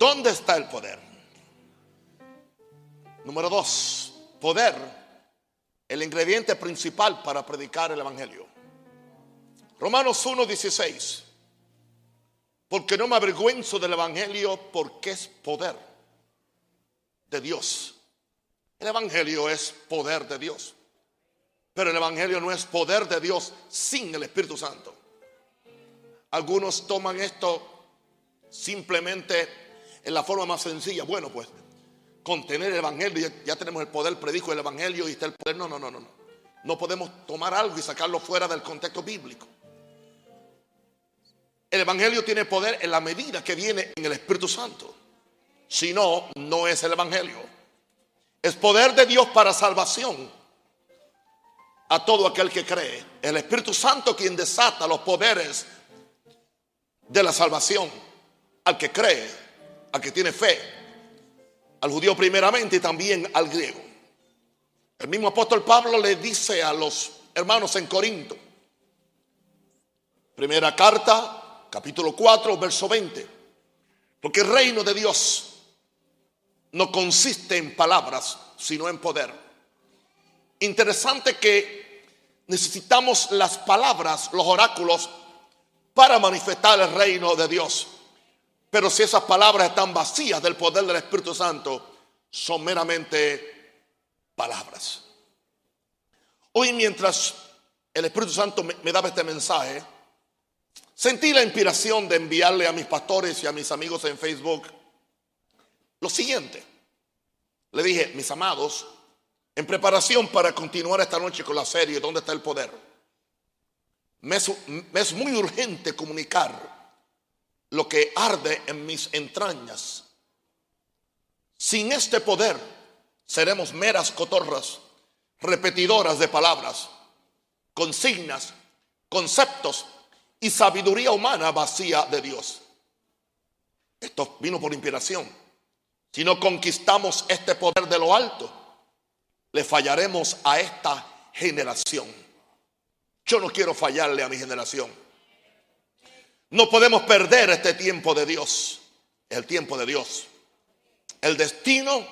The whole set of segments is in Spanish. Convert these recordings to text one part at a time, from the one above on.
¿Dónde está el poder? Número dos, poder, el ingrediente principal para predicar el Evangelio. Romanos 1.16, porque no me avergüenzo del Evangelio porque es poder de Dios. El Evangelio es poder de Dios, pero el Evangelio no es poder de Dios sin el Espíritu Santo. Algunos toman esto simplemente en la forma más sencilla. Bueno, pues contener el Evangelio, ya, tenemos el poder, predico el Evangelio y está el poder. No, no, no, no. No podemos tomar algo y sacarlo fuera del contexto bíblico. El Evangelio tiene poder en la medida que viene en el Espíritu Santo. Si no, no es el Evangelio. Es poder de Dios para salvación a todo aquel que cree. El Espíritu Santo quien desata los poderes de la salvación al que cree, al que tiene fe, al judío primeramente y también al griego. El mismo apóstol Pablo le dice a los hermanos en Corinto, primera carta, capítulo 4, verso 20, porque el reino de Dios no consiste en palabras, sino en poder. Interesante que necesitamos las palabras, los oráculos, para manifestar el reino de Dios. Pero si esas palabras están vacías del poder del Espíritu Santo, son meramente palabras. Hoy mientras el Espíritu Santo me, daba este mensaje, sentí la inspiración de enviarle a mis pastores y a mis amigos en Facebook lo siguiente. Le dije, mis amados, en preparación para continuar esta noche con la serie ¿Dónde está el poder? Me es, muy urgente comunicar lo que arde en mis entrañas. Sin este poder seremos meras cotorras, repetidoras de palabras, consignas, conceptos y sabiduría humana vacía de Dios. Esto vino por inspiración. Si no conquistamos este poder de lo alto, le fallaremos a esta generación. Yo no quiero fallarle a mi generación. No podemos perder este tiempo de Dios, el tiempo de Dios. El destino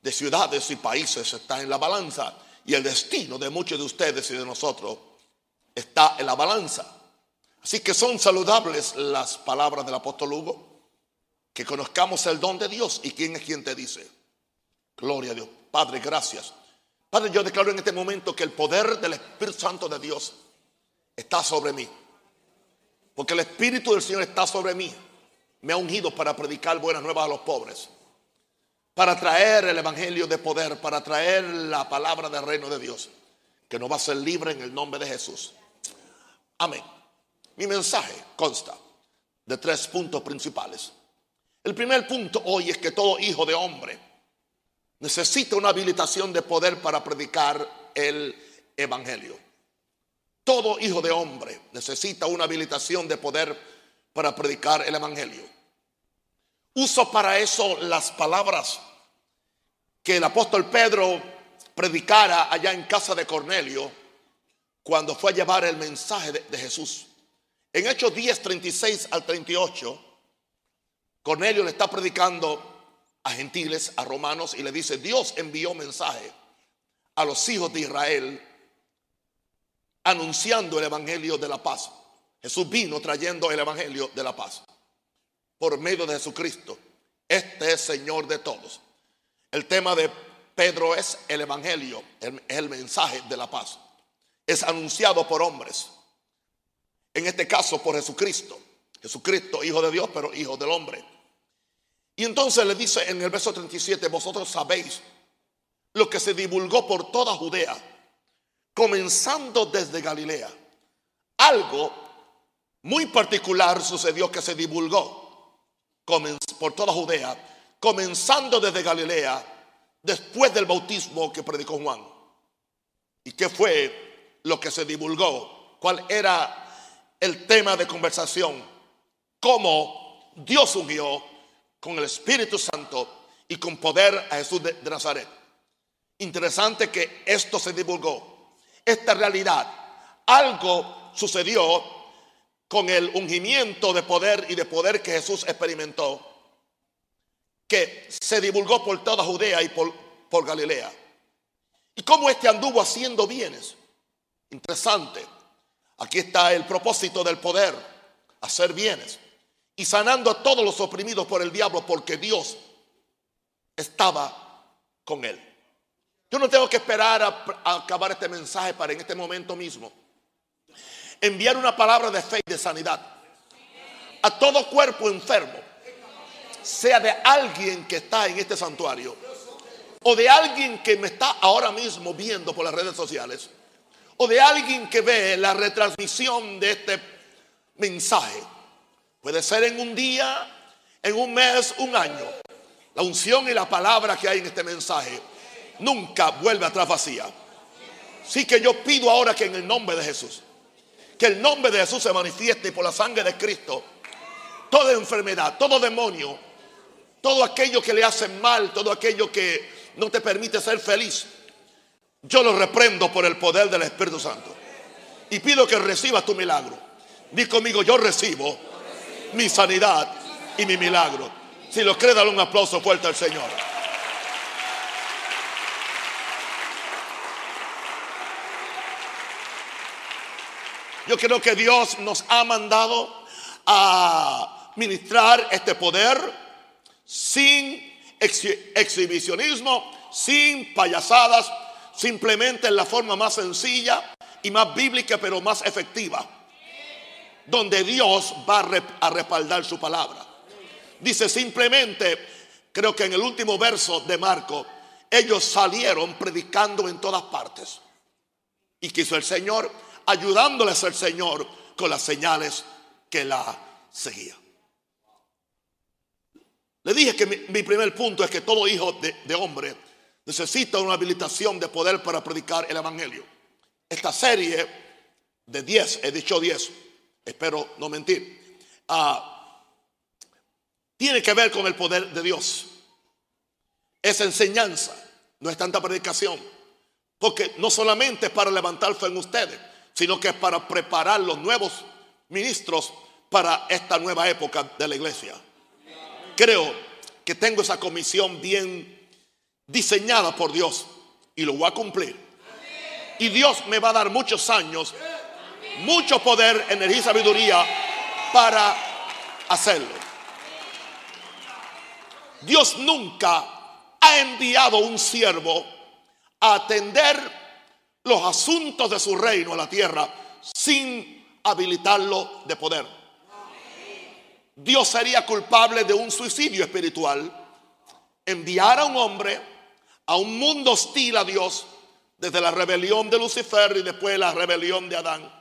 de ciudades y países está en la balanza y el destino de muchos de ustedes y de nosotros está en la balanza. Así que son saludables las palabras del apóstol Hugo, que conozcamos el don de Dios y quién es quien te dice. Gloria a Dios. Padre, gracias Padre, yo declaro en este momento que el poder del Espíritu Santo de Dios está sobre mí. Porque el Espíritu del Señor está sobre mí. Me ha ungido para predicar buenas nuevas a los pobres. Para traer el Evangelio de poder. Para traer la palabra del reino de Dios. Que nos va a ser libre en el nombre de Jesús. Amén. Mi mensaje consta de tres puntos principales. El primer punto hoy es que todo hijo de hombre necesita una habilitación de poder para predicar el Evangelio. Todo hijo de hombre necesita una habilitación de poder para predicar el Evangelio. Uso para eso las palabras que el apóstol Pedro predicara allá en casa de Cornelio cuando fue a llevar el mensaje de, Jesús. En Hechos 10, 36 al 38, Cornelio le está predicando a gentiles, a romanos, y le dice, Dios envió mensaje a los hijos de Israel anunciando el Evangelio de la paz. Jesús vino trayendo el Evangelio de la paz por medio de Jesucristo. Este es Señor de todos. El tema de Pedro es el Evangelio, es el mensaje de la paz. Es anunciado por hombres. En este caso por Jesucristo. Jesucristo, hijo de Dios, pero hijo del hombre. Y entonces le dice en el verso 37, vosotros sabéis lo que se divulgó por toda Judea, comenzando desde Galilea. Algo muy particular sucedió que se divulgó por toda Judea, comenzando desde Galilea, después del bautismo que predicó Juan. ¿Y qué fue lo que se divulgó? ¿Cuál era el tema de conversación? ¿Cómo Dios ungió con el Espíritu Santo y con poder a Jesús de, Nazaret. Interesante que esto se divulgó. Esta realidad, algo sucedió con el ungimiento de poder y de poder que Jesús experimentó. que se divulgó por toda Judea y por, Galilea. ¿Y cómo este anduvo haciendo bienes? Interesante. Aquí está el propósito del poder, hacer bienes. Y sanando a todos los oprimidos por el diablo porque Dios estaba con él. Yo no tengo que esperar a, acabar este mensaje para en este momento mismo enviar una palabra de fe y de sanidad a todo cuerpo enfermo, sea de alguien que está en este santuario o de alguien que me está ahora mismo viendo por las redes sociales o de alguien que ve la retransmisión de este mensaje. Puede ser en un día, en un mes, un año. La unción y la palabra que hay en este mensaje nunca vuelve atrás vacía. Sí que yo pido ahora que en el nombre de Jesús, que el nombre de Jesús se manifieste por la sangre de Cristo, toda enfermedad, todo demonio, todo aquello que le hace mal, todo aquello que no te permite ser feliz, yo lo reprendo por el poder del Espíritu Santo. Y pido que recibas tu milagro. Di conmigo, yo recibo mi sanidad y mi milagro. Si lo crees, dale un aplauso fuerte al Señor. Yo creo que Dios nos ha mandado a ministrar este poder sin exhibicionismo, sin payasadas, simplemente en la forma más sencilla y más bíblica, pero más efectiva, donde Dios va a respaldar su palabra. Dice simplemente, creo que en el último verso de Marco, ellos salieron predicando en todas partes. Y quiso el Señor, ayudándoles el Señor con las señales que la seguían. Le dije que mi, primer punto es que todo hijo de, hombre necesita una habilitación de poder para predicar el Evangelio. Esta serie de 10, he dicho 10, espero no mentir, ah, tiene que ver con el poder de Dios. Es enseñanza, no es tanta predicación. Porque no solamente es para levantar fe en ustedes, sino que es para preparar los nuevos ministros para esta nueva época de la iglesia. Creo que tengo esa comisión bien diseñada por Dios y lo voy a cumplir. Y Dios me va a dar muchos años, mucho poder, energía y sabiduría para hacerlo. Dios nunca ha enviado un siervo a atender los asuntos de su reino a la tierra sin habilitarlo de poder. Dios sería culpable de un suicidio espiritual enviar a un hombre a un mundo hostil a Dios, desde la rebelión de Lucifer y después la rebelión de Adán.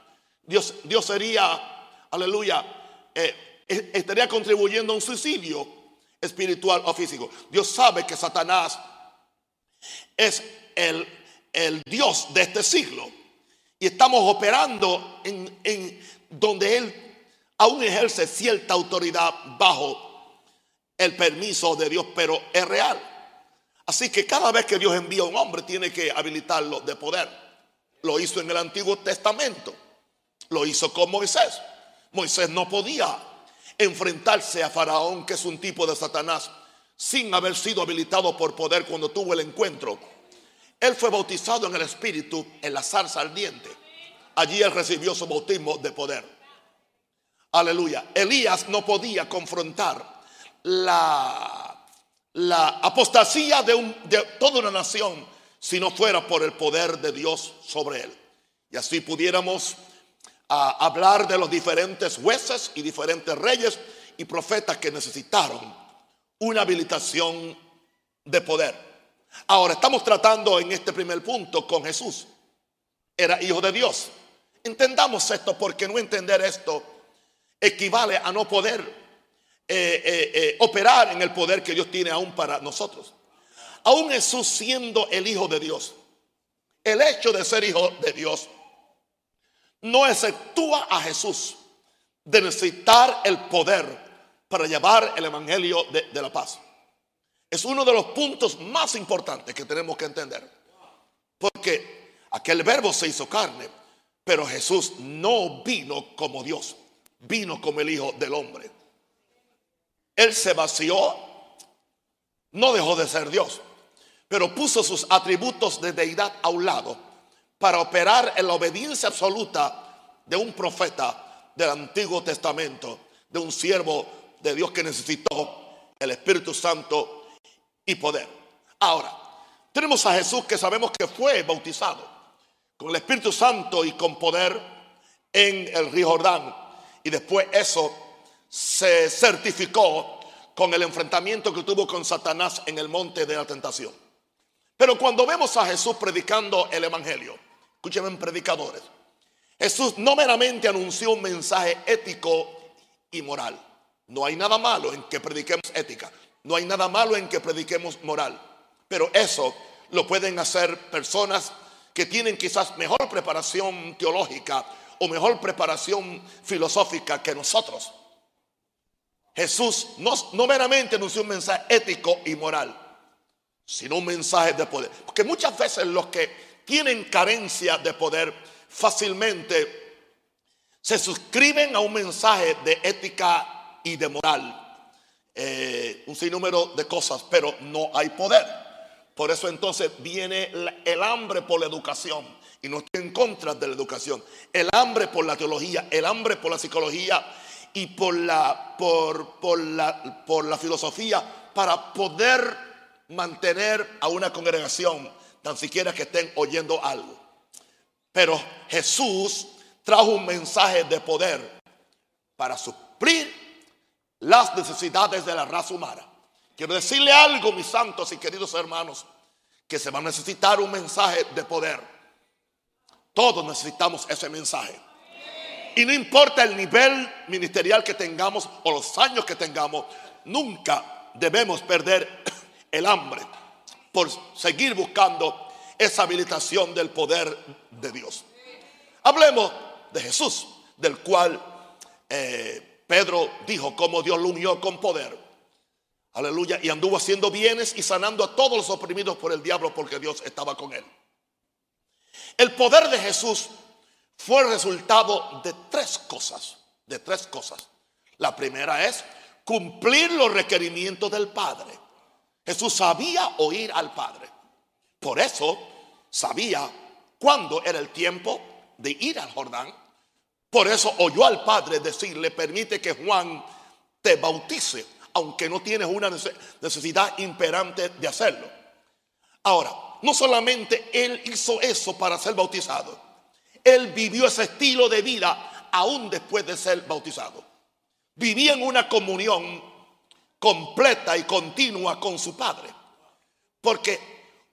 Dios, Dios sería, aleluya, eh, estaría contribuyendo a un suicidio espiritual o físico. Dios sabe que Satanás es el, el Dios de este siglo. Y estamos operando en, donde Él aún ejerce cierta autoridad bajo el permiso de Dios, pero es real. Así que cada vez que Dios envía a un hombre tiene que habilitarlo de poder. Lo hizo en el Antiguo Testamento. Lo hizo con Moisés. Moisés no podía enfrentarse a Faraón, que es un tipo de Satanás, sin haber sido habilitado por poder cuando tuvo el encuentro. Él fue bautizado en el Espíritu en la zarza ardiente. Allí él recibió su bautismo de poder. Aleluya. Elías no podía confrontar la la apostasía de, toda una nación si no fuera por el poder de Dios sobre él. Y así pudiéramos ah, hablar de los diferentes jueces y diferentes reyes y profetas que necesitaron una habilitación de poder. Ahora estamos tratando en este primer punto con Jesús. Era hijo de Dios. Entendamos esto porque no entender esto equivale a no poder eh, eh, eh, operar en el poder que Dios tiene aún para nosotros. Aún Jesús siendo el Hijo de Dios, el hecho de ser Hijo de Dios no exceptúa a Jesús de necesitar el poder para llevar el Evangelio de, de la paz. Es uno de los puntos más importantes que tenemos que entender. Porque aquel verbo se hizo carne, pero Jesús no vino como Dios, vino como el Hijo del Hombre. Él se vació, no dejó de ser Dios, pero puso sus atributos de deidad a un lado para operar en la obediencia absoluta de un profeta del Antiguo Testamento, de un siervo de Dios que necesitó el Espíritu Santo y poder. Ahora, tenemos a Jesús que sabemos que fue bautizado con el Espíritu Santo y con poder en el río Jordán. Y después eso se certificó con el enfrentamiento que tuvo con Satanás en el monte de la tentación. Pero cuando vemos a Jesús predicando el Evangelio, escúchenme predicadores, Jesús no meramente anunció un mensaje ético y moral. No hay nada malo en que prediquemos ética. No hay nada malo en que prediquemos moral. Pero eso lo pueden hacer personas que tienen quizás mejor preparación teológica o mejor preparación filosófica que nosotros. Jesús no, no meramente anunció un mensaje ético y moral, sino un mensaje de poder. Porque muchas veces los que tienen carencia de poder fácilmente se suscriben a un mensaje de ética y de moral. Eh, un sinnúmero de cosas, pero no hay poder. Por eso entonces viene el hambre por la educación. Y no estoy en contra de la educación. El hambre por la teología, el hambre por la psicología y por la, por, por la, por la filosofía para poder mantener a una congregación, tan siquiera que estén oyendo algo. Pero Jesús trajo un mensaje de poder para suplir las necesidades de la raza humana. Quiero decirle algo, mis santos y queridos hermanos, que se va a necesitar un mensaje de poder. Todos necesitamos ese mensaje. Y no importa el nivel ministerial que tengamos o los años que tengamos, nunca debemos perder el hambre por seguir buscando esa habilitación del poder de Dios. Hablemos de Jesús, del cual eh, Pedro dijo cómo Dios lo unió con poder. Aleluya. Y anduvo haciendo bienes y sanando a todos los oprimidos por el diablo porque Dios estaba con él. El poder de Jesús fue el resultado de tres cosas. De tres cosas. La primera es cumplir los requerimientos del Padre. Jesús sabía oír al Padre. Por eso sabía cuándo era el tiempo de ir al Jordán. Por eso oyó al Padre decirle, permite que Juan te bautice, aunque no tienes una necesidad imperante de hacerlo. Ahora, no solamente él hizo eso para ser bautizado, él vivió ese estilo de vida aún después de ser bautizado. Vivía en una comunión completa y continua con su Padre. Porque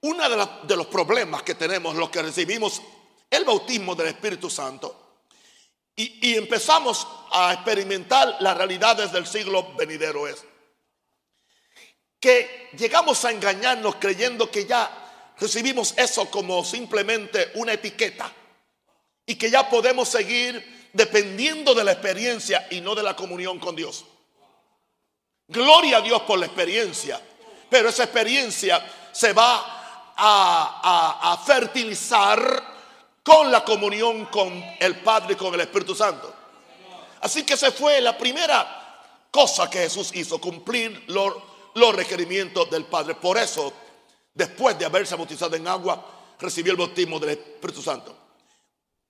uno de, de los problemas que tenemos los que recibimos el bautismo del Espíritu Santo y, empezamos a experimentar las realidades del siglo venidero es que llegamos a engañarnos creyendo que ya recibimos eso como simplemente una etiqueta y que ya podemos seguir dependiendo de la experiencia y no de la comunión con Dios. Gloria a Dios por la experiencia, pero esa experiencia se va a, a fertilizar con la comunión con el Padre y con el Espíritu Santo. Así que se fue la primera cosa que Jesús hizo, cumplir los, requerimientos del Padre. Por eso, después de haberse bautizado en agua, recibió el bautismo del Espíritu Santo.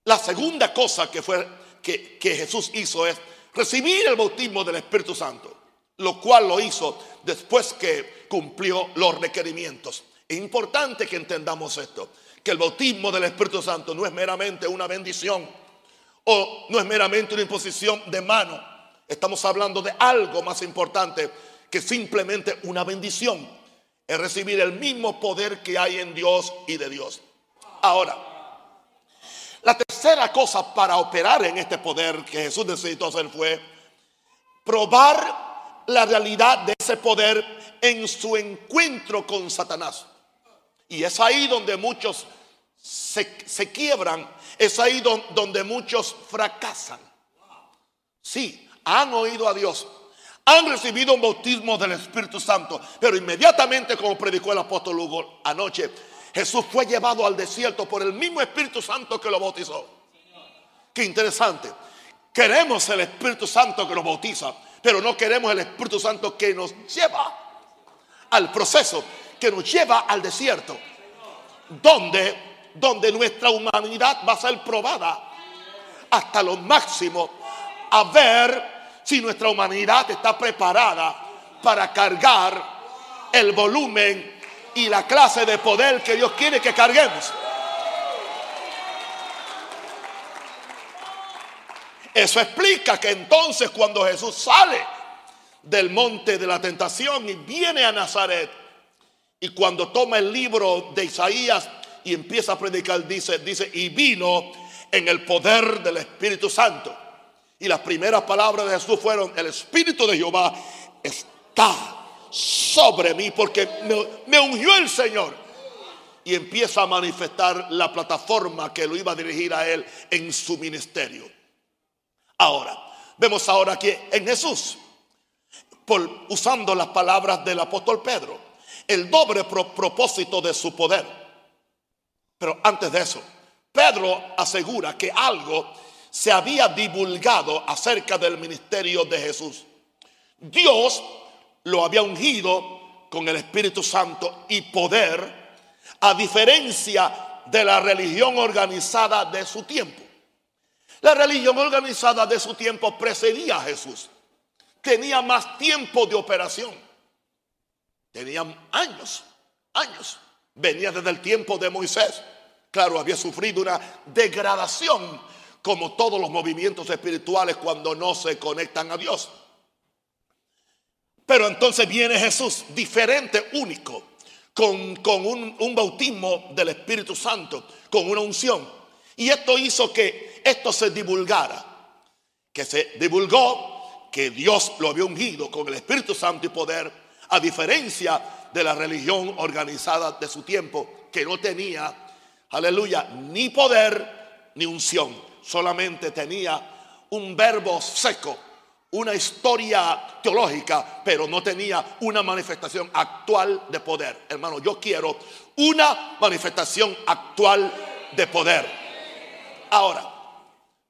La segunda cosa que, fue, que, que Jesús hizo es recibir el bautismo del Espíritu Santo, lo cual lo hizo después que cumplió los requerimientos. Es importante que entendamos esto que el bautismo del Espíritu Santo no es meramente una bendición o no es meramente una imposición de mano. Estamos hablando de algo más importante que simplemente una bendición. Es recibir el mismo poder que hay en Dios y de Dios. Ahora, la tercera cosa para operar en este poder que Jesús necesitó hacer fue probar la realidad de ese poder en su encuentro con Satanás. Y es ahí donde muchos se, quiebran, es ahí donde muchos fracasan. Sí, han oído a Dios, han recibido un bautismo del Espíritu Santo, pero inmediatamente, como predicó el apóstol Hugo anoche, Jesús fue llevado al desierto por el mismo Espíritu Santo que lo bautizó. Qué interesante. Queremos el Espíritu Santo que nos bautiza, pero no queremos el Espíritu Santo que nos lleva al proceso que nos lleva al desierto, donde, donde nuestra humanidad va a ser probada hasta lo máximo a ver si nuestra humanidad está preparada para cargar el volumen y la clase de poder que Dios quiere que carguemos. Eso explica que entonces cuando Jesús sale del monte de la tentación y viene a Nazaret y cuando toma el libro de Isaías y empieza a predicar dice dice y vino en el poder del Espíritu Santo. Y las primeras palabras de Jesús fueron, el Espíritu de Jehová está sobre mí porque me, ungió el Señor. Y empieza a manifestar la plataforma que lo iba a dirigir a él en su ministerio. Ahora, vemos ahora que en Jesús, por, usando las palabras del apóstol Pedro, el doble propósito de su poder. Pero antes de eso, Pedro asegura que algo se había divulgado acerca del ministerio de Jesús. Dios lo había ungido con el Espíritu Santo y poder, a diferencia de la religión organizada de su tiempo. La religión organizada de su tiempo precedía a Jesús. Tenía más tiempo de operación. Tenía años, años. Venía desde el tiempo de Moisés. Claro, había sufrido una degradación como todos los movimientos espirituales cuando no se conectan a Dios. Pero entonces viene Jesús, diferente, único, con, un, un bautismo del Espíritu Santo, con una unción. Y esto hizo que esto se divulgara, que se divulgó que Dios lo había ungido con el Espíritu Santo y poder, a diferencia de la religión organizada de su tiempo, que no tenía, aleluya, ni poder ni unción, solamente tenía un verbo seco una historia teológica, pero no tenía una manifestación actual de poder. Hermano, yo quiero una manifestación actual de poder. Ahora,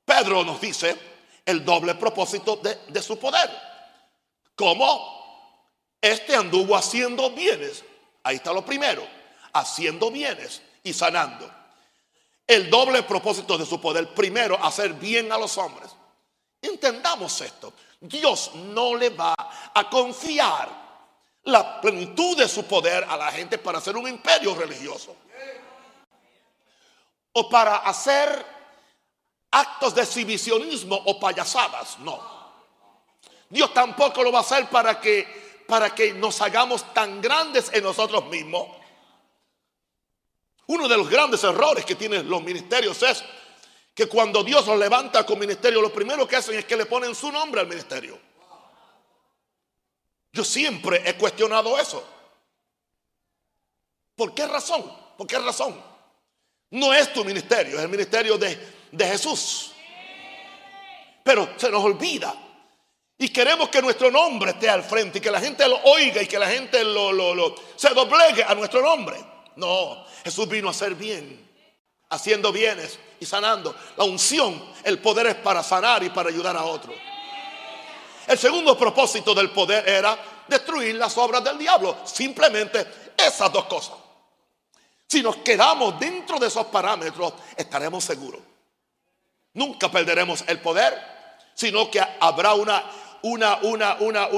Pedro nos dice el doble propósito de, su poder. ¿Cómo? Este anduvo haciendo bienes. Ahí está lo primero. Haciendo bienes y sanando. El doble propósito de su poder. Primero, hacer bien a los hombres. Entendamos esto. Dios no le va a confiar la plenitud de su poder a la gente para hacer un imperio religioso. O para hacer actos de exhibicionismo o payasadas. No. Dios tampoco lo va a hacer para que, para que nos hagamos tan grandes en nosotros mismos. Uno de los grandes errores que tienen los ministerios es que cuando Dios los levanta con ministerio, lo primero que hacen es que le ponen su nombre al ministerio. Yo siempre he cuestionado eso. ¿Por qué razón? ¿Por qué razón? No es tu ministerio, es el ministerio de, Jesús. Pero se nos olvida. Y queremos que nuestro nombre esté al frente y que la gente lo oiga y que la gente lo, lo se doblegue a nuestro nombre. No, Jesús vino a hacer bien haciendo bienes y sanando. La unción, el poder es para sanar y para ayudar a otros. El segundo propósito del poder era destruir las obras del diablo. Simplemente esas dos cosas. Si nos quedamos dentro de esos parámetros, estaremos seguros. Nunca perderemos el poder, sino que habrá una, una, una, una,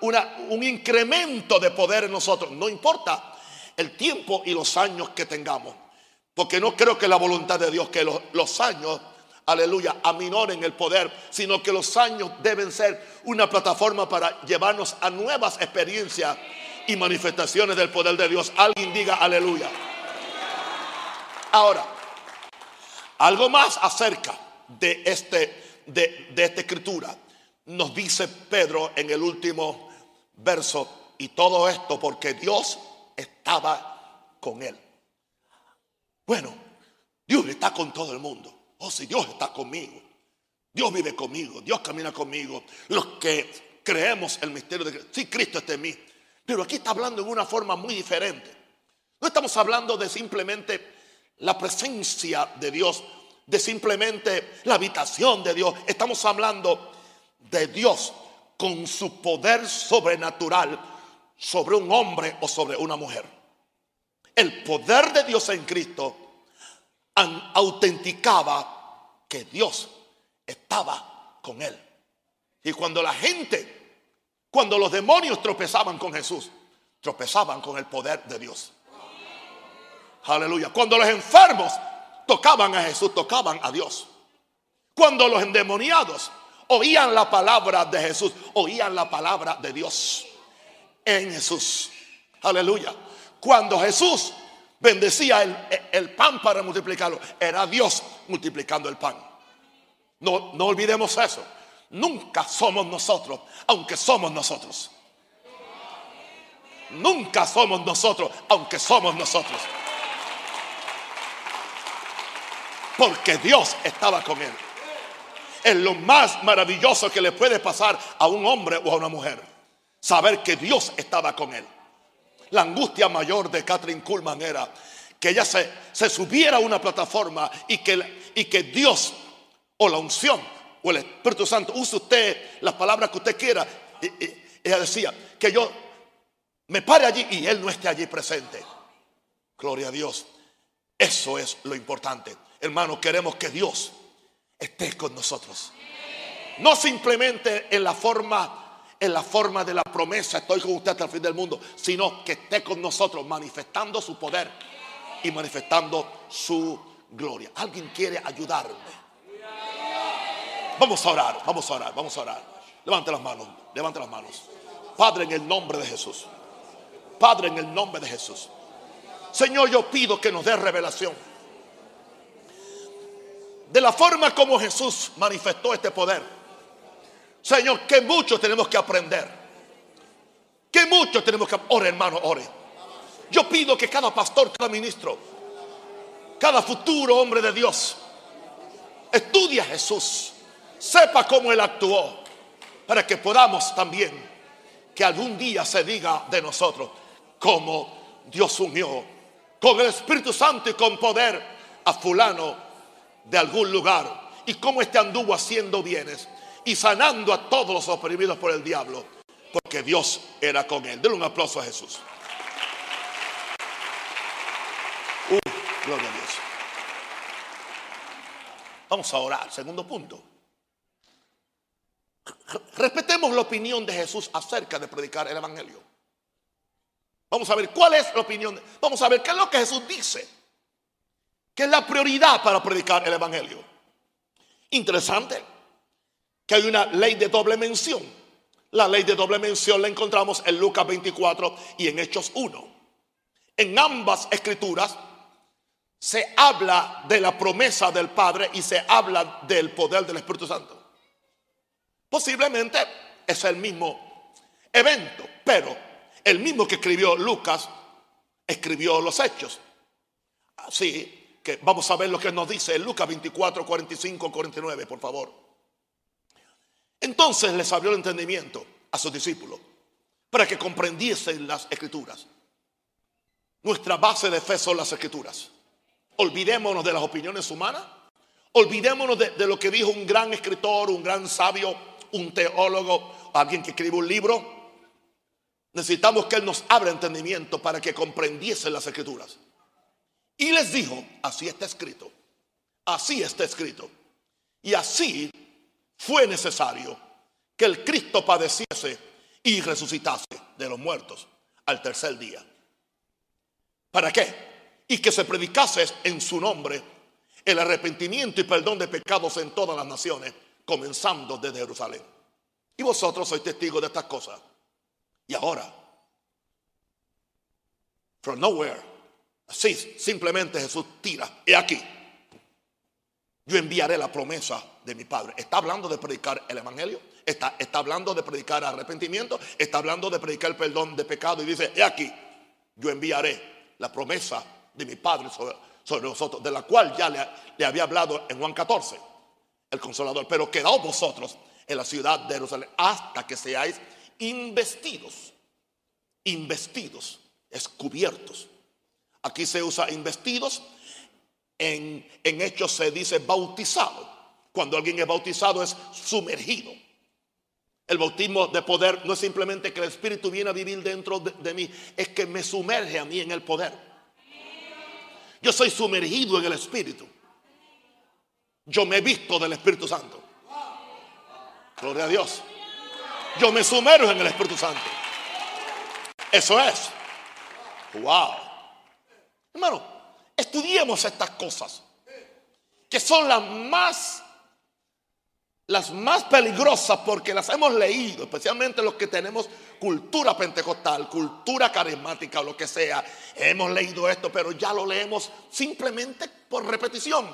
una, un incremento de poder en nosotros. No importa el tiempo y los años que tengamos. Porque no creo que la voluntad de Dios que los, años, aleluya, aminoren el poder, sino que los años deben ser una plataforma para llevarnos a nuevas experiencias y manifestaciones del poder de Dios. Alguien diga aleluya. Ahora, algo más acerca de, este, de, de esta escritura. Nos dice Pedro en el último verso, y todo esto porque Dios estaba con él. Bueno, Dios está con todo el mundo. Oh, si Dios está conmigo. Dios vive conmigo. Dios camina conmigo. Los que creemos el misterio de Cristo. Sí, Cristo está en mí. Pero aquí está hablando en una forma muy diferente. No estamos hablando de simplemente la presencia de Dios, de simplemente la habitación de Dios. Estamos hablando de Dios con su poder sobrenatural sobre un hombre o sobre una mujer. El poder de Dios en Cristo autenticaba que Dios estaba con él. Y cuando la gente, cuando los demonios tropezaban con Jesús, tropezaban con el poder de Dios. Aleluya. Cuando los enfermos tocaban a Jesús, tocaban a Dios. Cuando los endemoniados oían la palabra de Jesús, oían la palabra de Dios en Jesús. Aleluya. Cuando Jesús bendecía el, pan para multiplicarlo, era Dios multiplicando el pan. No, no olvidemos eso. Nunca somos nosotros, aunque somos nosotros. Nunca somos nosotros, aunque somos nosotros. Porque Dios estaba con él. Es lo más maravilloso que le puede pasar a un hombre o a una mujer. Saber que Dios estaba con él. La angustia mayor de Catherine Kuhlman era que ella se, se subiera a una plataforma y que, y que Dios o la unción o el Espíritu Santo use usted las palabras que usted quiera. ella decía que yo me pare allí y Él no esté allí presente. Gloria a Dios. Eso es lo importante. Hermano, queremos que Dios esté con nosotros. No simplemente en la forma en la forma de la promesa, estoy con usted hasta el fin del mundo, sino que esté con nosotros manifestando su poder y manifestando su gloria. ¿Alguien quiere ayudarme? Vamos a orar, vamos a orar, vamos a orar. Levante las manos, levante las manos. Padre, en el nombre de Jesús. Padre, en el nombre de Jesús. Señor, yo pido que nos dé revelación. De la forma como Jesús manifestó este poder. Señor, que mucho tenemos que aprender. Que mucho tenemos que... Ore, hermano, ore. Yo pido que cada pastor, cada ministro, cada futuro hombre de Dios, estudie a Jesús. Sepa cómo Él actuó. Para que podamos también, que algún día se diga de nosotros, como Dios unió con el Espíritu Santo y con poder a fulano de algún lugar. Y cómo este anduvo haciendo bienes y sanando a todos los oprimidos por el diablo, porque Dios era con él. Denle un aplauso a Jesús. Uh, gloria a Dios. Vamos a orar. Segundo punto. Respetemos la opinión de Jesús acerca de predicar el Evangelio. Vamos a ver cuál es la opinión. Vamos a ver qué es lo que Jesús dice. ¿Qué es la prioridad para predicar el Evangelio? Interesante que hay una ley de doble mención. La ley de doble mención la encontramos en Lucas 24 y en Hechos 1. En ambas escrituras se habla de la promesa del Padre y se habla del poder del Espíritu Santo. Posiblemente es el mismo evento, pero el mismo que escribió Lucas escribió los hechos. Así vamos a ver lo que nos dice en Lucas 24, 45, 49, por favor. Entonces les abrió el entendimiento a sus discípulos para que comprendiesen las escrituras. Nuestra base de fe son las escrituras. Olvidémonos de las opiniones humanas. Olvidémonos de, lo que dijo un gran escritor, un gran sabio, un teólogo, alguien que escribe un libro. Necesitamos que Él nos abra entendimiento para que comprendiesen las escrituras. Y les dijo, así está escrito, así está escrito. Y así fue necesario que el Cristo padeciese y resucitase de los muertos al tercer día. ¿Para qué? Y que se predicase en su nombre el arrepentimiento y perdón de pecados en todas las naciones, comenzando desde Jerusalén. Y vosotros sois testigos de estas cosas. Y ahora, from nowhere, así simplemente Jesús tira, he aquí, yo enviaré la promesa de mi Padre. Está hablando de predicar el Evangelio. Está, está hablando de predicar arrepentimiento. Está hablando de predicar el perdón de pecado. Y dice, he aquí, yo enviaré la promesa de mi Padre sobre, sobre vosotros, de la cual ya le, le, había hablado en Juan 14, el consolador. Pero quedaos vosotros en la ciudad de Jerusalén hasta que seáis investidos. Investidos, descubiertos. Aquí se usa investidos en, Hechos se dice bautizado. Cuando alguien es bautizado es sumergido. El bautismo de poder no es simplemente que el Espíritu viene a vivir dentro de, de mí, es que me sumerge a mí en el poder. Yo soy sumergido en el Espíritu. Yo me he visto del Espíritu Santo. Gloria a Dios. Yo me sumerjo en el Espíritu Santo. Eso es. Wow. Hermano, estudiemos estas cosas que son las más las más peligrosas porque las hemos leído, especialmente los que tenemos cultura pentecostal, cultura carismática o lo que sea. Hemos leído esto, pero ya lo leemos simplemente por repetición.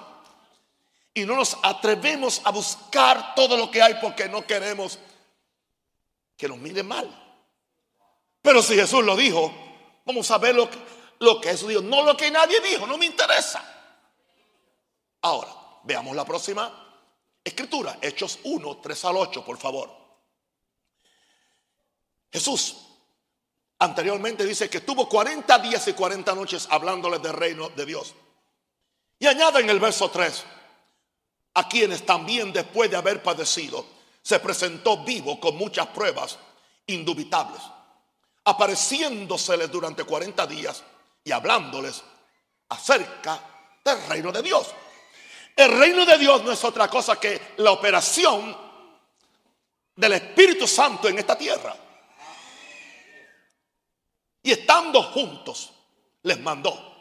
Y no nos atrevemos a buscar todo lo que hay porque no queremos que nos miren mal. Pero si Jesús lo dijo, vamos a ver lo que, lo que Jesús dijo, no lo que nadie dijo, no me interesa. Ahora, veamos la próxima escritura, Hechos 1, 3 al 8, por favor. Jesús anteriormente dice que tuvo 40 días y 40 noches hablándoles del reino de Dios. Y añade en el verso 3, a quienes también después de haber padecido, se presentó vivo con muchas pruebas indubitables, apareciéndoseles durante 40 días y hablándoles acerca del reino de Dios. El reino de Dios no es otra cosa que la operación del Espíritu Santo en esta tierra. Y estando juntos, les mandó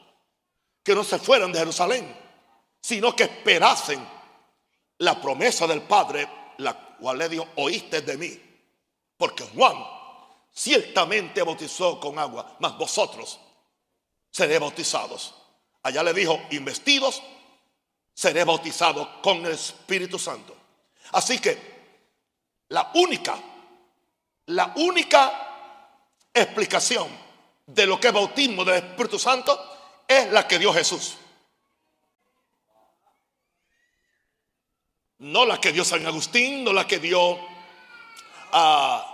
que no se fueran de Jerusalén, sino que esperasen la promesa del Padre, la cual le dijo, oíste de mí. Porque Juan ciertamente bautizó con agua, mas vosotros seréis bautizados. Allá le dijo, investidos seré bautizado con el Espíritu Santo. Así que la única, la única explicación de lo que es bautismo del Espíritu Santo es la que dio Jesús. No la que dio San Agustín, no la que dio a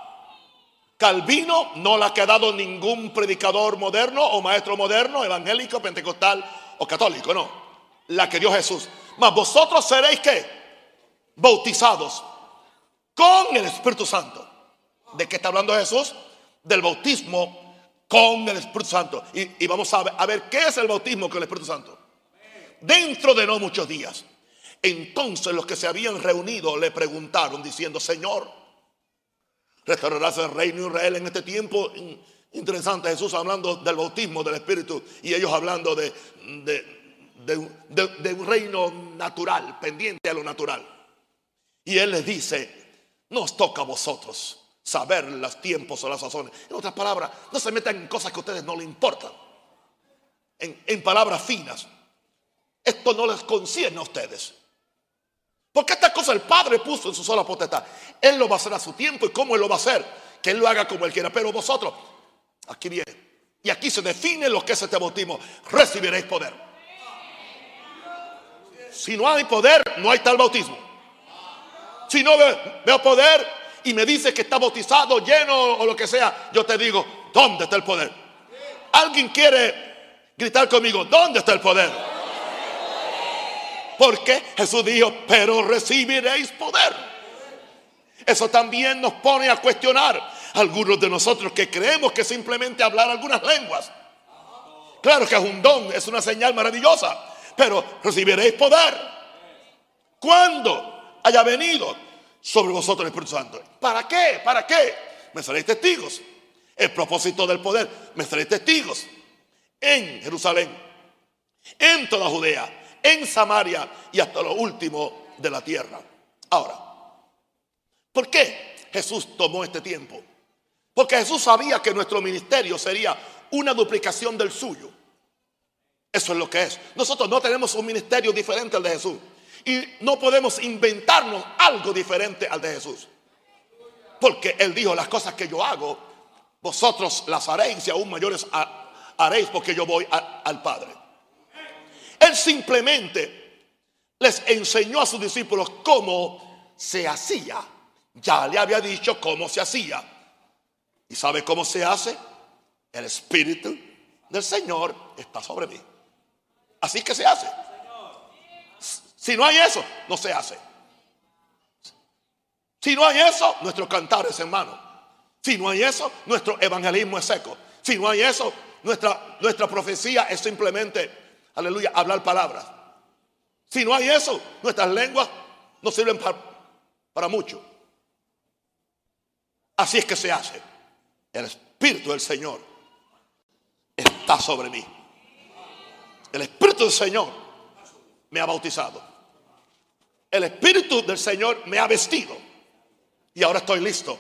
Calvino, no la ha dado ningún predicador moderno o maestro moderno, evangélico, pentecostal o católico, no la que dio Jesús. Mas vosotros seréis que bautizados con el Espíritu Santo. ¿De qué está hablando Jesús? Del bautismo con el Espíritu Santo. Y, vamos a ver, a ver qué es el bautismo con el Espíritu Santo. Dentro de no muchos días. Entonces los que se habían reunido le preguntaron diciendo, Señor, restaurarás el reino de Israel en este tiempo. Interesante, Jesús hablando del bautismo del Espíritu y ellos hablando de, de un reino natural, pendiente a lo natural. Y Él les dice, nos toca a vosotros saber los tiempos o las razones. En otras palabras, no se metan en cosas que a ustedes no les importan. En, en palabras finas. Esto no les concierne a ustedes. Porque esta cosa el Padre puso en su sola potestad. Él lo va a hacer a su tiempo y cómo Él lo va a hacer. Que Él lo haga como Él quiera. Pero vosotros, aquí viene. Y aquí se define lo que es este bautismo. Recibiréis poder si no hay poder, no hay tal bautismo. Si no veo poder y me dice que está bautizado, lleno o lo que sea, yo te digo, ¿dónde está el poder? ¿Alguien quiere gritar conmigo, ¿dónde está el poder? Porque Jesús dijo, pero recibiréis poder. Eso también nos pone a cuestionar algunos de nosotros que creemos que simplemente hablar algunas lenguas. Claro que es un don, es una señal maravillosa pero recibiréis poder cuando haya venido sobre vosotros el Espíritu Santo. ¿Para qué? ¿Para qué? Me seréis testigos. El propósito del poder, me seréis testigos en Jerusalén, en toda Judea, en Samaria y hasta lo último de la tierra. Ahora, ¿por qué Jesús tomó este tiempo? Porque Jesús sabía que nuestro ministerio sería una duplicación del suyo. Eso es lo que es. Nosotros no tenemos un ministerio diferente al de Jesús. Y no podemos inventarnos algo diferente al de Jesús. Porque Él dijo, las cosas que yo hago, vosotros las haréis y aún mayores haréis porque yo voy al Padre. Él simplemente les enseñó a sus discípulos cómo se hacía. Ya le había dicho cómo se hacía. ¿Y sabe cómo se hace? El Espíritu del Señor está sobre mí. Así que se hace. Si no hay eso, no se hace. Si no hay eso, nuestro cantar es en mano. Si no hay eso, nuestro evangelismo es seco. Si no hay eso, nuestra, nuestra profecía es simplemente, aleluya, hablar palabras. Si no hay eso, nuestras lenguas no sirven para, mucho. Así es que se hace. El Espíritu del Señor está sobre mí. El Espíritu del Señor me ha bautizado. El Espíritu del Señor me ha vestido. Y ahora estoy listo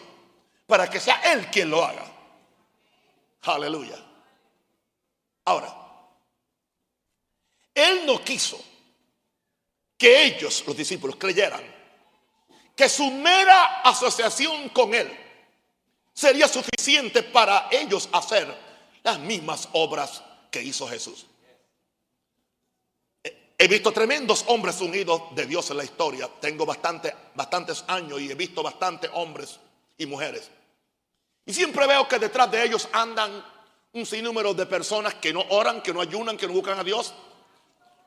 para que sea Él quien lo haga. Aleluya. Ahora, Él no quiso que ellos, los discípulos, creyeran que su mera asociación con Él sería suficiente para ellos hacer las mismas obras que hizo Jesús. He visto tremendos hombres unidos de Dios en la historia. Tengo bastante, bastantes años y he visto bastantes hombres y mujeres. Y siempre veo que detrás de ellos andan un sinnúmero de personas que no oran, que no ayunan, que no buscan a Dios,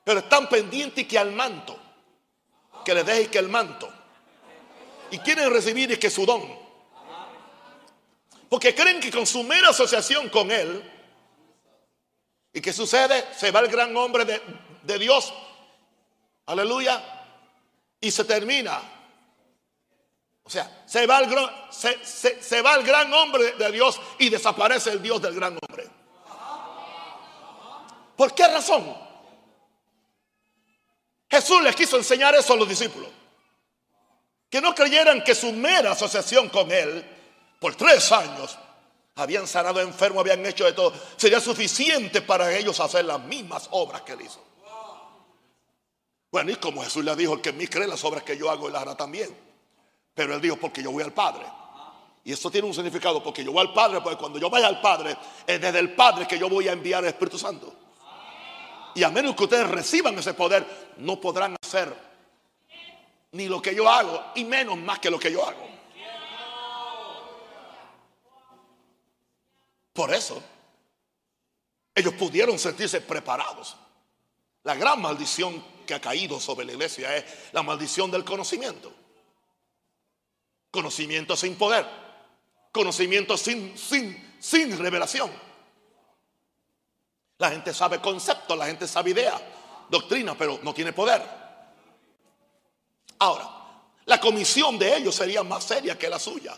pero están pendientes que al manto, que les deje que el manto. Y quieren recibir y que su don. Porque creen que con su mera asociación con Él, ¿y qué sucede? Se va el gran hombre de, de Dios, aleluya, y se termina. O sea, se va, el, se, se va el gran hombre de Dios y desaparece el Dios del gran hombre. ¿Por qué razón? Jesús les quiso enseñar eso a los discípulos. Que no creyeran que su mera asociación con Él por tres años habían sanado enfermos, habían hecho de todo, sería suficiente para ellos hacer las mismas obras que Él hizo. Bueno, y como Jesús le dijo, el que en mí cree las obras que yo hago, Él hará también. Pero Él dijo, porque yo voy al Padre. Y eso tiene un significado, porque yo voy al Padre, porque cuando yo vaya al Padre, es desde el Padre que yo voy a enviar el Espíritu Santo. Y a menos que ustedes reciban ese poder, no podrán hacer ni lo que yo hago, y menos más que lo que yo hago. Por eso, ellos pudieron sentirse preparados. La gran maldición que ha caído sobre la iglesia es la maldición del conocimiento. Conocimiento sin poder. Conocimiento sin, sin, sin revelación. La gente sabe conceptos, la gente sabe idea, doctrina, pero no tiene poder. Ahora, la comisión de ellos sería más seria que la suya.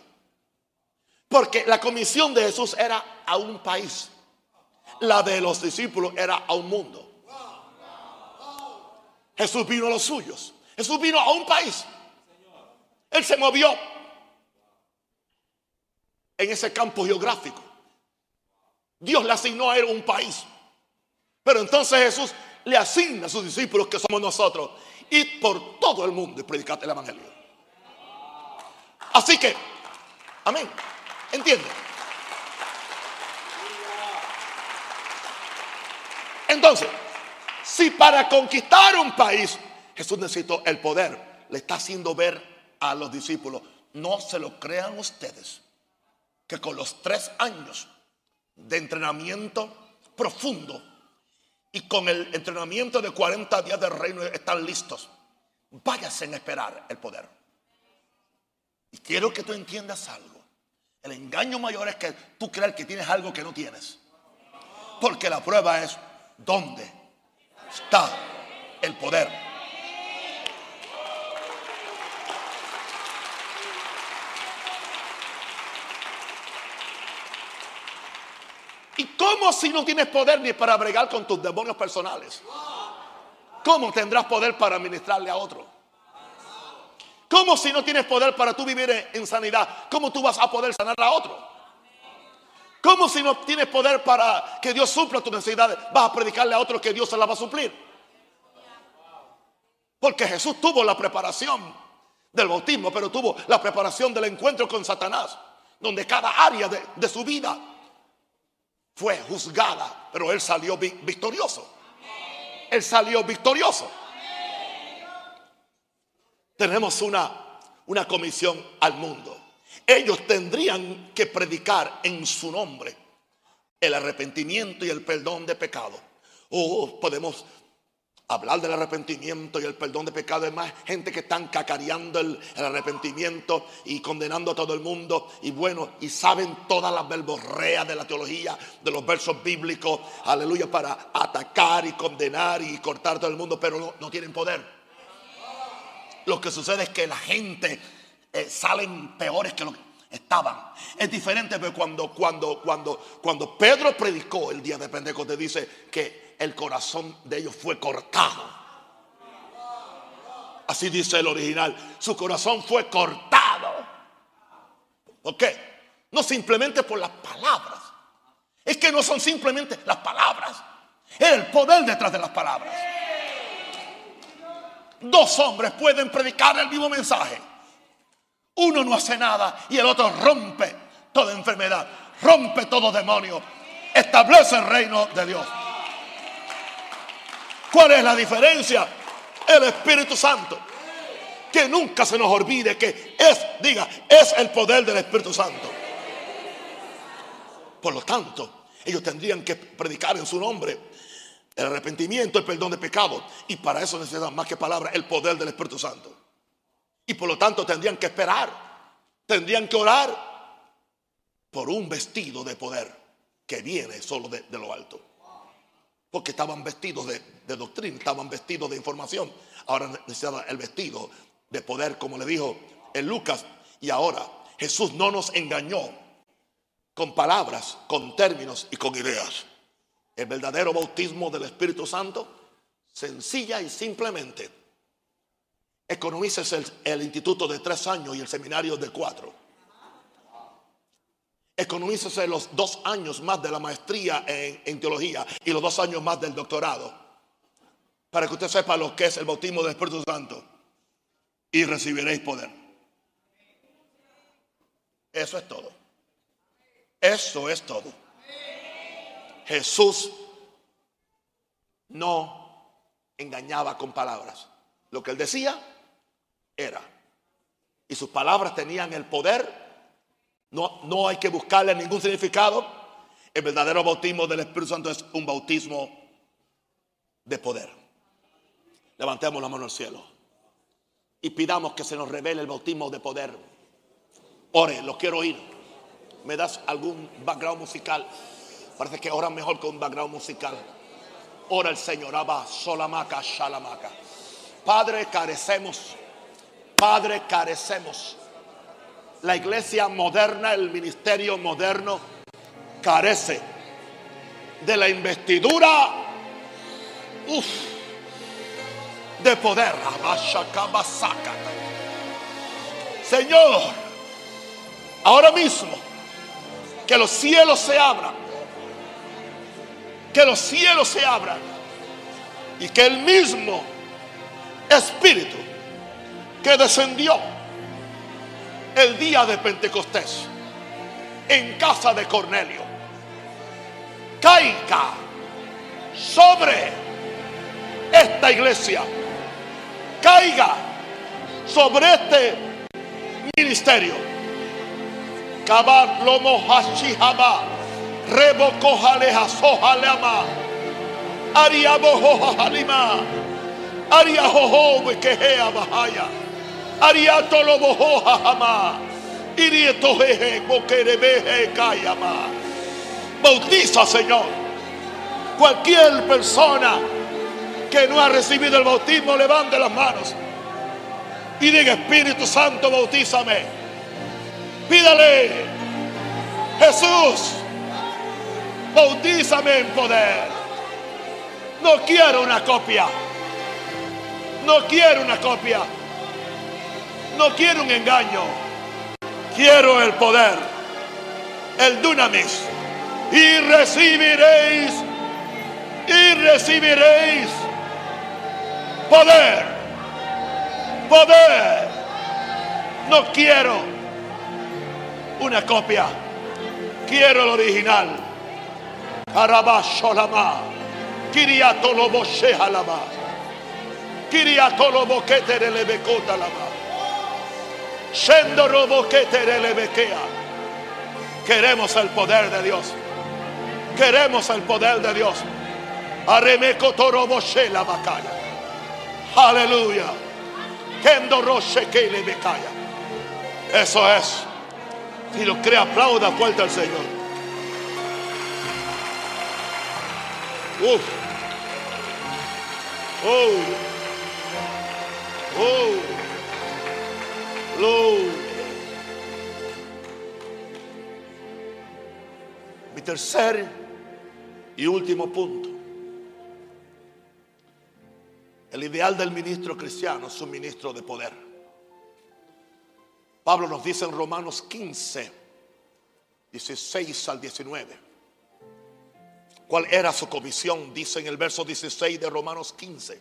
Porque la comisión de Jesús era a un país. La de los discípulos era a un mundo. Jesús vino a los suyos. Jesús vino a un país. Él se movió en ese campo geográfico. Dios le asignó a él un país. Pero entonces Jesús le asigna a sus discípulos, que somos nosotros, ir por todo el mundo y el Evangelio. Así que, amén. ¿Entiende? Entonces, si para conquistar un país Jesús necesitó el poder, le está haciendo ver a los discípulos, no se lo crean ustedes, que con los tres años de entrenamiento profundo y con el entrenamiento de 40 días del reino están listos. Váyase en esperar el poder. Y quiero que tú entiendas algo. El engaño mayor es que tú creas que tienes algo que no tienes. Porque la prueba es dónde está el poder. ¿Y cómo si no tienes poder ni para bregar con tus demonios personales? ¿Cómo tendrás poder para ministrarle a otro? ¿Cómo si no tienes poder para tú vivir en sanidad? ¿Cómo tú vas a poder sanar a otro? ¿Cómo si no tienes poder para que Dios supla tus necesidades? Vas a predicarle a otro que Dios se la va a suplir. Porque Jesús tuvo la preparación del bautismo, pero tuvo la preparación del encuentro con Satanás, donde cada área de, de su vida fue juzgada, pero él salió victorioso. Él salió victorioso. Tenemos una, una comisión al mundo. Ellos tendrían que predicar en su nombre el arrepentimiento y el perdón de pecado. O podemos hablar del arrepentimiento y el perdón de pecado. Es más gente que están cacareando el, arrepentimiento y condenando a todo el mundo. Y bueno, y saben todas las verborreas de la teología, de los versos bíblicos, aleluya, para atacar y condenar y cortar a todo el mundo, pero no, no tienen poder. Lo que sucede es que la gente eh, salen peores que lo que estaban. Es diferente, pero cuando, cuando, cuando, cuando Pedro predicó el día de Pentecostés, dice que el corazón de ellos fue cortado. Así dice el original. Su corazón fue cortado. ¿Por qué? No simplemente por las palabras. Es que no son simplemente las palabras. Es el poder detrás de las palabras. Dos hombres pueden predicar el mismo mensaje. Uno no hace nada y el otro rompe toda enfermedad, rompe todo demonio, establece el reino de Dios. ¿Cuál es la diferencia? El Espíritu Santo. Que nunca se nos olvide que es, diga, es el poder del Espíritu Santo. Por lo tanto, ellos tendrían que predicar en su nombre el arrepentimiento, el perdón de pecados. Y para eso necesitan más que palabras, el poder del Espíritu Santo. Y por lo tanto tendrían que esperar, tendrían que orar por un vestido de poder que viene solo de, de lo alto. Porque estaban vestidos de, doctrina, estaban vestidos de información. Ahora necesitaban el vestido de poder, como le dijo en Lucas. Y ahora Jesús no nos engañó con palabras, con términos y con ideas. El verdadero bautismo del Espíritu Santo, sencilla y simplemente, economícese el, el, instituto de tres años y el seminario de cuatro. Economícese los dos años más de la maestría en, en, teología y los dos años más del doctorado. Para que usted sepa lo que es el bautismo del Espíritu Santo. Y recibiréis poder. Eso es todo. Eso es todo. Jesús no engañaba con palabras. Lo que él decía era. Y sus palabras tenían el poder. No, no hay que buscarle ningún significado. El verdadero bautismo del Espíritu Santo es un bautismo de poder. Levantemos la mano al cielo y pidamos que se nos revele el bautismo de poder. Ore, lo quiero oír. ¿Me das algún background musical? Parece que oran mejor con un background musical. Ora el Señor, Abba, Solamaca, Shalamaca. Padre, carecemos. Padre, carecemos. La iglesia moderna, el ministerio moderno, carece de la investidura de poder. Señor, ahora mismo que los cielos se abran que los cielos se abran y que el mismo Espíritu que descendió el día de Pentecostés en casa de Cornelio caiga sobre esta iglesia, caiga sobre este ministerio. Kabar lomo hashihaba Rebo kohaleha sohalema. Aria bohoha halima. Aria hoho bekehea bahaya. Aria tolo bohoha hama. Irie tohehe bokerebehe kayama. Bautiza, Señor. Cualquier persona que no ha recibido el bautismo, levante las manos y diga, Espíritu Santo, bautízame. Pídale, Jesús, bautízame en poder. No quiero una copia. No quiero una copia. No quiero un engaño. Quiero el poder. El dunamis. Y recibiréis. Y recibiréis poder. Poder. No quiero una copia. Quiero el original. Arabasholama. Kiriatolobo Shehalama. Kiriatolobo Lama. Shendorobo Keterelebekea. Queremos el poder de Dios. Queremos el poder de Dios. Aremeco toro la bacaya. Aleluya. Kendo roche que le becaya. Eso es. Si lo cree, aplauda fuerte al Señor. Uf. Oh. Oh. Mi tercer y último punto. El ideal del ministro cristiano es un ministro de poder. Pablo nos dice en Romanos 15, 16 al 19. ¿Cuál era su comisión? Dice en el verso 16 de Romanos 15.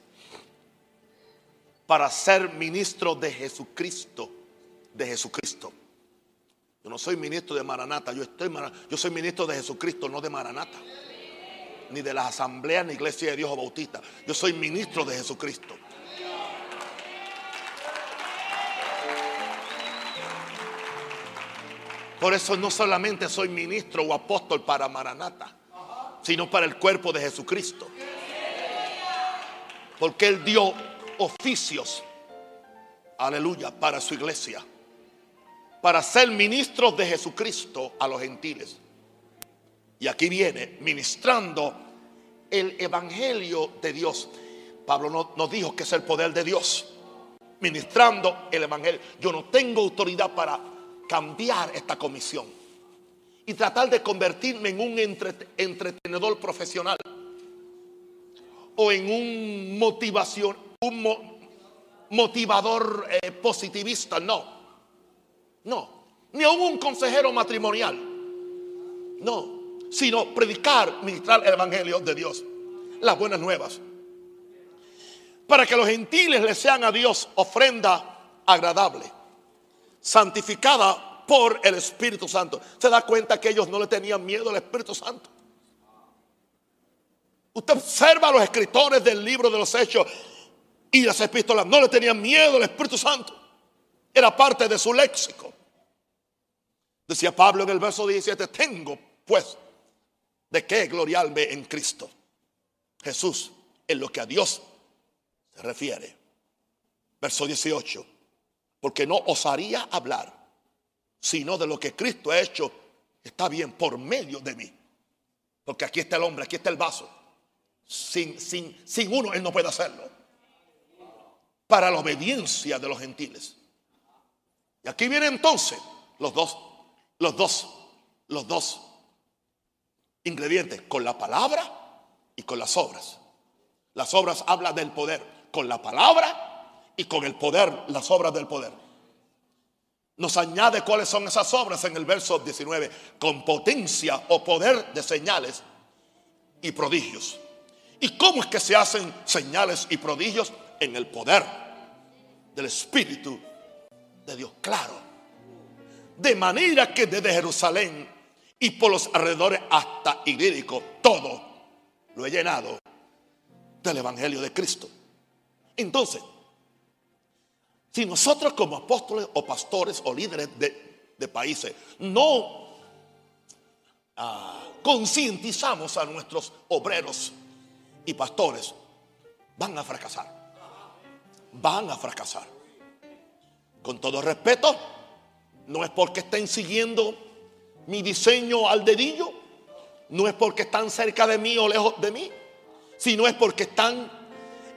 Para ser ministro de Jesucristo. De Jesucristo. Yo no soy ministro de Maranata, yo, estoy, yo soy ministro de Jesucristo, no de Maranata ni de las asambleas ni iglesia de Dios Bautista. Yo soy ministro de Jesucristo. Por eso no solamente soy ministro o apóstol para Maranata, sino para el cuerpo de Jesucristo. Porque Él dio oficios, aleluya, para su iglesia, para ser ministros de Jesucristo a los gentiles. Y aquí viene ministrando el Evangelio de Dios. Pablo nos dijo que es el poder de Dios. Ministrando el Evangelio. Yo no tengo autoridad para cambiar esta comisión. Y tratar de convertirme en un entretenedor profesional. O en un motivación, un motivador eh, positivista. No. No. Ni aún un consejero matrimonial. No sino predicar, ministrar el Evangelio de Dios, las buenas nuevas. Para que los gentiles le sean a Dios ofrenda agradable, santificada por el Espíritu Santo. Se da cuenta que ellos no le tenían miedo al Espíritu Santo. Usted observa a los escritores del libro de los Hechos y las epístolas, no le tenían miedo al Espíritu Santo. Era parte de su léxico. Decía Pablo en el verso 17, tengo pues ¿De qué gloriarme en Cristo? Jesús, en lo que a Dios se refiere. Verso 18. Porque no osaría hablar, sino de lo que Cristo ha hecho, está bien, por medio de mí. Porque aquí está el hombre, aquí está el vaso. Sin, sin, sin uno, Él no puede hacerlo. Para la obediencia de los gentiles. Y aquí vienen entonces los dos, los dos, los dos ingredientes, con la palabra y con las obras. Las obras hablan del poder, con la palabra y con el poder, las obras del poder. Nos añade cuáles son esas obras en el verso 19, con potencia o poder de señales y prodigios. ¿Y cómo es que se hacen señales y prodigios? En el poder del Espíritu de Dios, claro. De manera que desde Jerusalén y por los alrededores hasta Ilírico, todo lo he llenado del Evangelio de Cristo. Entonces, si nosotros como apóstoles o pastores o líderes de, países no ah, concientizamos a nuestros obreros y pastores, van a fracasar. Van a fracasar. Con todo respeto, no es porque estén siguiendo mi diseño al dedillo, no es porque están cerca de mí o lejos de mí, sino es porque están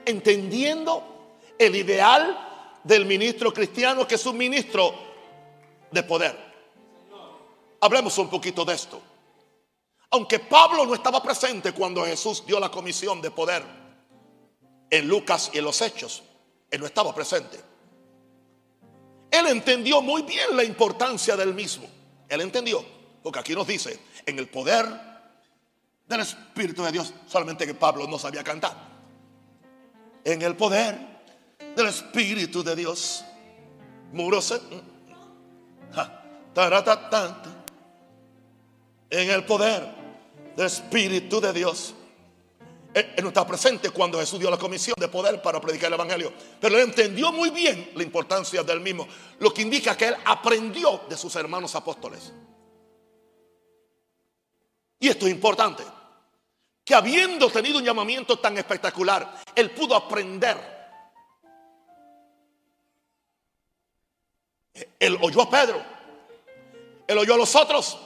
entendiendo el ideal del ministro cristiano que es un ministro de poder. Hablemos un poquito de esto. Aunque Pablo no estaba presente cuando Jesús dio la comisión de poder en Lucas y en los Hechos, él no estaba presente. Él entendió muy bien la importancia del mismo. Él entendió. Porque aquí nos dice, en el poder del Espíritu de Dios, solamente que Pablo no sabía cantar. En el poder del Espíritu de Dios, murose. En el poder del Espíritu de Dios. Él, no está presente cuando Jesús dio la comisión de poder para predicar el Evangelio. Pero él entendió muy bien la importancia del mismo. Lo que indica que él aprendió de sus hermanos apóstoles. Y esto es importante. que habiendo tenido un llamamiento tan espectacular, él pudo aprender. Él oyó a Pedro, él oyó a los otros.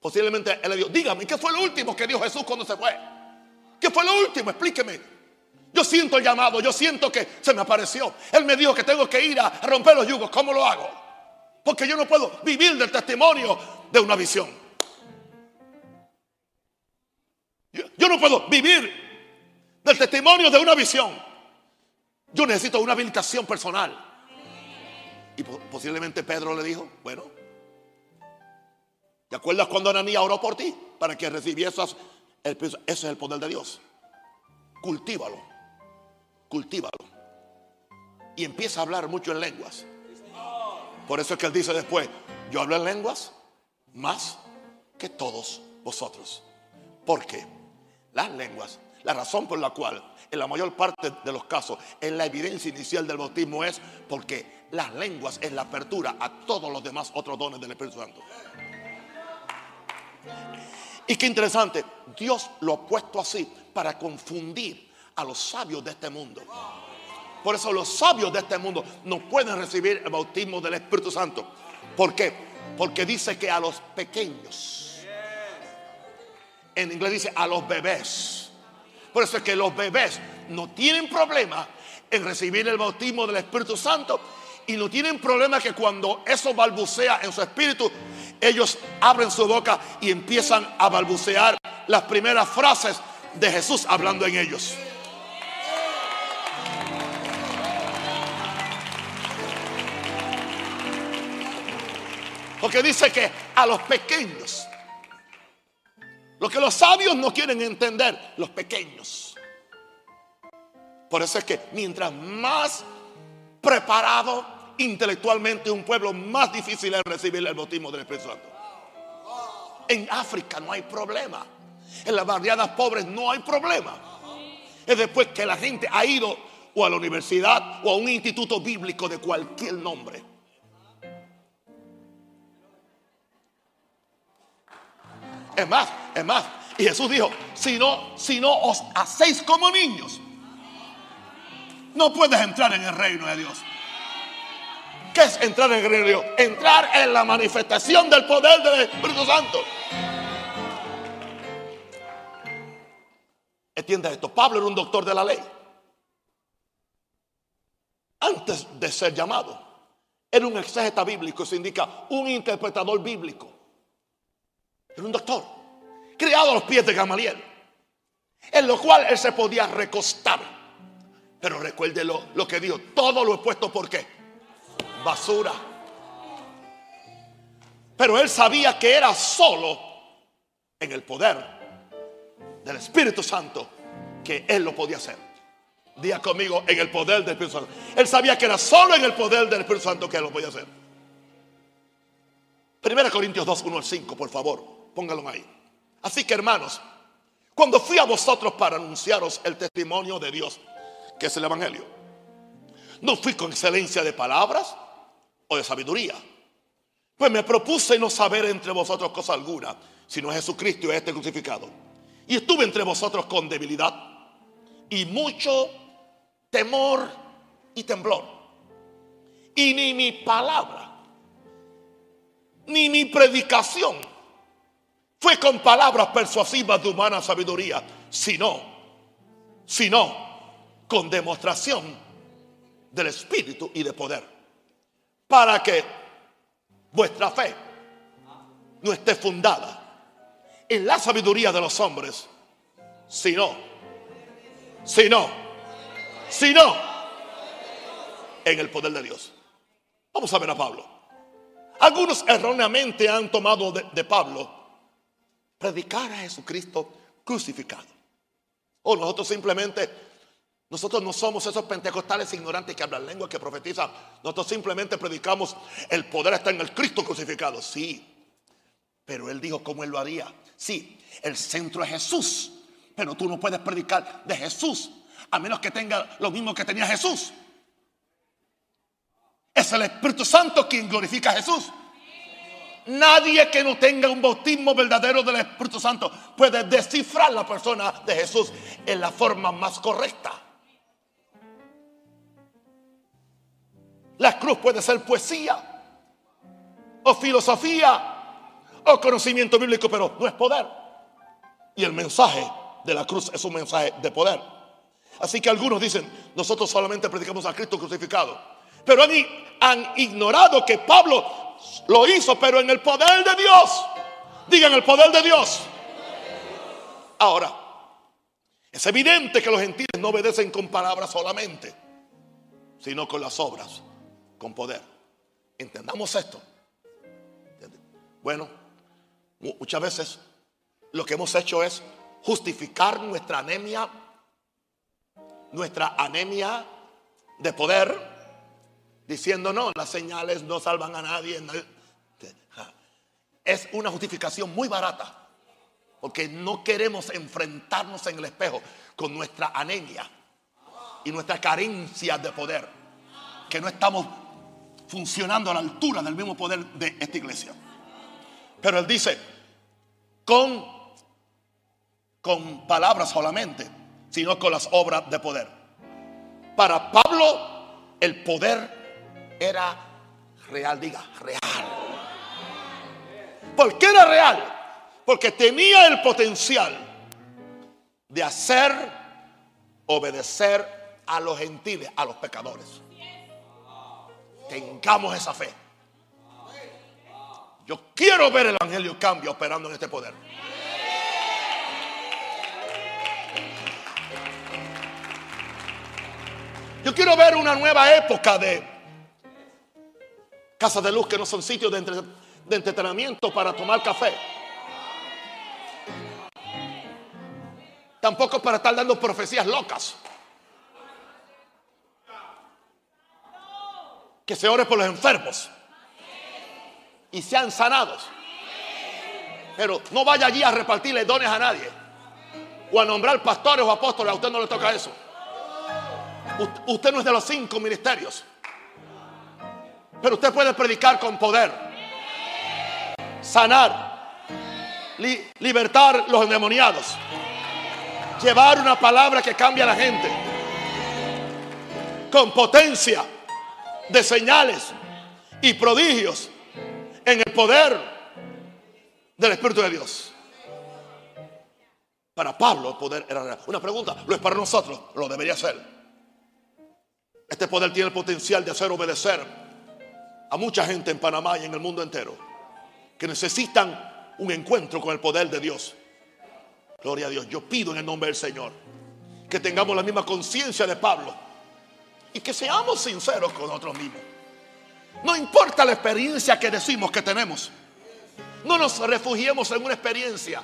Posiblemente él le dijo, dígame, ¿qué fue lo último que dijo Jesús cuando se fue? ¿Qué fue lo último? Explíqueme. Yo siento el llamado, yo siento que se me apareció. Él me dijo que tengo que ir a romper los yugos. ¿Cómo lo hago? Porque yo no puedo vivir del testimonio de una visión. Yo, no puedo vivir del testimonio de una visión. Yo necesito una habilitación personal. Y posiblemente Pedro le dijo, bueno, ¿te acuerdas cuando Ananías oró por ti? Para que recibieras, ese es el poder de Dios. Cultívalo, cultívalo. Y empieza a hablar mucho en lenguas. Por eso es que él dice después, yo hablo en lenguas más que todos vosotros. ¿Por qué? Las lenguas, la razón por la cual en la mayor parte de los casos en la evidencia inicial del bautismo es porque las lenguas es la apertura a todos los demás otros dones del Espíritu Santo. Y qué interesante, Dios lo ha puesto así para confundir a los sabios de este mundo. Por eso los sabios de este mundo no pueden recibir el bautismo del Espíritu Santo. ¿Por qué? Porque dice que a los pequeños, en inglés dice a los bebés. Por eso es que los bebés no tienen problema en recibir el bautismo del Espíritu Santo y no tienen problema que cuando eso balbucea en su espíritu, ellos abren su boca y empiezan a balbucear las primeras frases de Jesús hablando en ellos. Porque dice que a los pequeños, lo que los sabios no quieren entender, los pequeños. Por eso es que mientras más preparado intelectualmente un pueblo, más difícil es recibir el bautismo del Espíritu Santo. En África no hay problema. En las barriadas pobres no hay problema. Es después que la gente ha ido o a la universidad o a un instituto bíblico de cualquier nombre. Es más, es más. Y Jesús dijo, si no, si no os hacéis como niños, no puedes entrar en el reino de Dios. ¿Qué es entrar en el reino Dios? Entrar en la manifestación del poder del Espíritu Santo. Entiende esto. Pablo era un doctor de la ley. Antes de ser llamado, era un exégeta bíblico, se indica un interpretador bíblico. Era un doctor, criado a los pies de Gamaliel, en lo cual él se podía recostar pero recuerde lo, que dijo. Todo lo he puesto por qué? Basura. Pero él sabía que era solo en el poder del Espíritu Santo que él lo podía hacer. Día conmigo en el poder del Espíritu Santo. Él sabía que era solo en el poder del Espíritu Santo que él lo podía hacer. Primera Corintios 2, 1 al 5, por favor, póngalo ahí. Así que hermanos, cuando fui a vosotros para anunciaros el testimonio de Dios, que es el Evangelio. No fui con excelencia de palabras o de sabiduría. Pues me propuse no saber entre vosotros cosa alguna, sino Jesucristo y este crucificado. Y estuve entre vosotros con debilidad y mucho temor y temblor. Y ni mi palabra, ni mi predicación fue con palabras persuasivas de humana sabiduría, sino, sino con demostración del Espíritu y de poder. Para que vuestra fe no esté fundada en la sabiduría de los hombres, sino, sino, sino en el poder de Dios. Vamos a ver a Pablo. Algunos erróneamente han tomado de, de Pablo predicar a Jesucristo crucificado. O nosotros simplemente nosotros no somos esos pentecostales ignorantes que hablan lengua, que profetizan. Nosotros simplemente predicamos el poder está en el Cristo crucificado. Sí. Pero él dijo cómo él lo haría. Sí, el centro es Jesús. Pero tú no puedes predicar de Jesús a menos que tenga lo mismo que tenía Jesús. Es el Espíritu Santo quien glorifica a Jesús. Nadie que no tenga un bautismo verdadero del Espíritu Santo puede descifrar la persona de Jesús en la forma más correcta. La cruz puede ser poesía o filosofía o conocimiento bíblico, pero no es poder. Y el mensaje de la cruz es un mensaje de poder. Así que algunos dicen, nosotros solamente predicamos a Cristo crucificado. Pero han, han ignorado que Pablo lo hizo, pero en el poder de Dios. Digan el poder de Dios. Ahora, es evidente que los gentiles no obedecen con palabras solamente, sino con las obras, con poder. Entendamos esto. Bueno, muchas veces lo que hemos hecho es justificar nuestra anemia, nuestra anemia de poder, diciendo no, las señales no salvan a nadie. Es una justificación muy barata, porque no queremos enfrentarnos en el espejo con nuestra anemia y nuestra carencia de poder, que no estamos funcionando a la altura del mismo poder de esta iglesia. Pero él dice, con, con palabras solamente, sino con las obras de poder. Para Pablo el poder era real, diga, real. ¿Por qué era real? Porque tenía el potencial de hacer obedecer a los gentiles, a los pecadores. Tengamos esa fe. Yo quiero ver el Evangelio cambio operando en este poder. Yo quiero ver una nueva época de casas de luz que no son sitios de, de entretenimiento para tomar café. Tampoco para estar dando profecías locas. Que se ore por los enfermos y sean sanados. Pero no vaya allí a repartirle dones a nadie. O a nombrar pastores o apóstoles. A usted no le toca eso. Usted no es de los cinco ministerios. Pero usted puede predicar con poder. Sanar. libertar los endemoniados. Llevar una palabra que cambia a la gente. Con potencia de señales y prodigios en el poder del Espíritu de Dios. Para Pablo el poder era real. Una pregunta, ¿lo es para nosotros? Lo debería ser. Este poder tiene el potencial de hacer obedecer a mucha gente en Panamá y en el mundo entero que necesitan un encuentro con el poder de Dios. Gloria a Dios. Yo pido en el nombre del Señor que tengamos la misma conciencia de Pablo y que seamos sinceros con nosotros mismos. No importa la experiencia que decimos que tenemos. No nos refugiemos en una experiencia.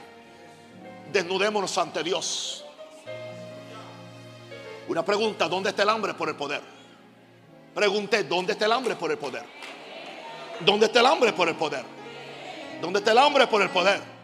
Desnudémonos ante Dios. Una pregunta, ¿dónde está el hambre por el poder? Pregunté, ¿dónde está el hambre por el poder? ¿Dónde está el hambre por el poder? ¿Dónde está el hambre por el poder?